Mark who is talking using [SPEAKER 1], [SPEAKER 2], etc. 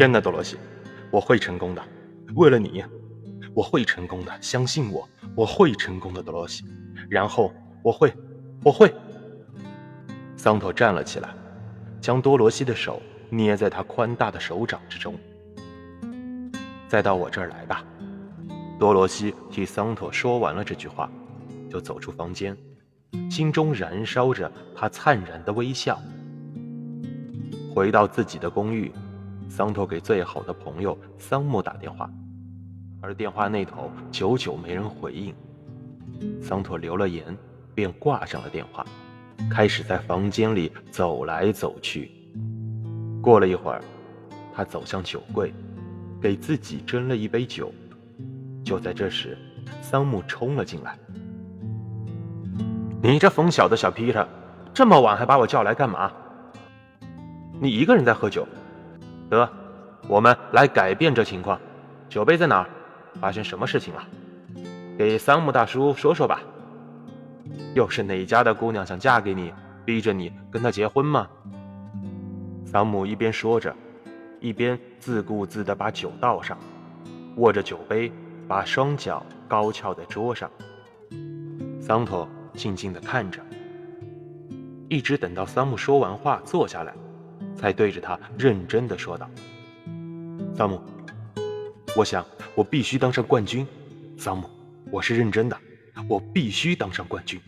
[SPEAKER 1] 天哪，多罗西，我会成功的，为了你，我会成功的，相信我，我会成功的，多罗西。然后我会，我会。桑托站了起来，将多罗西的手捏在他宽大的手掌之中。再到我这儿来吧。多罗西替桑托说完了这句话，就走出房间，心中燃烧着他灿然的微笑。回到自己的公寓，桑托给最好的朋友桑木打电话，而电话那头久久没人回应。桑托留了言，便挂上了电话，开始在房间里走来走去。过了一会儿，他走向酒柜，给自己斟了一杯酒。就在这时，桑木冲了进来：“你这疯小子小皮特，这么晚还把我叫来干嘛？”你一个人在喝酒，得，我们来改变这情况。酒杯在哪儿？发生什么事情了？给桑木大叔说说吧。又是哪家的姑娘想嫁给你，逼着你跟她结婚吗？桑木一边说着，一边自顾自地把酒倒上，握着酒杯，把双脚高翘在桌上。桑托静静地看着，一直等到桑木说完话，坐下来。才对着他认真的说道：“桑姆，我想我必须当上冠军。桑姆，我是认真的，我必须当上冠军。”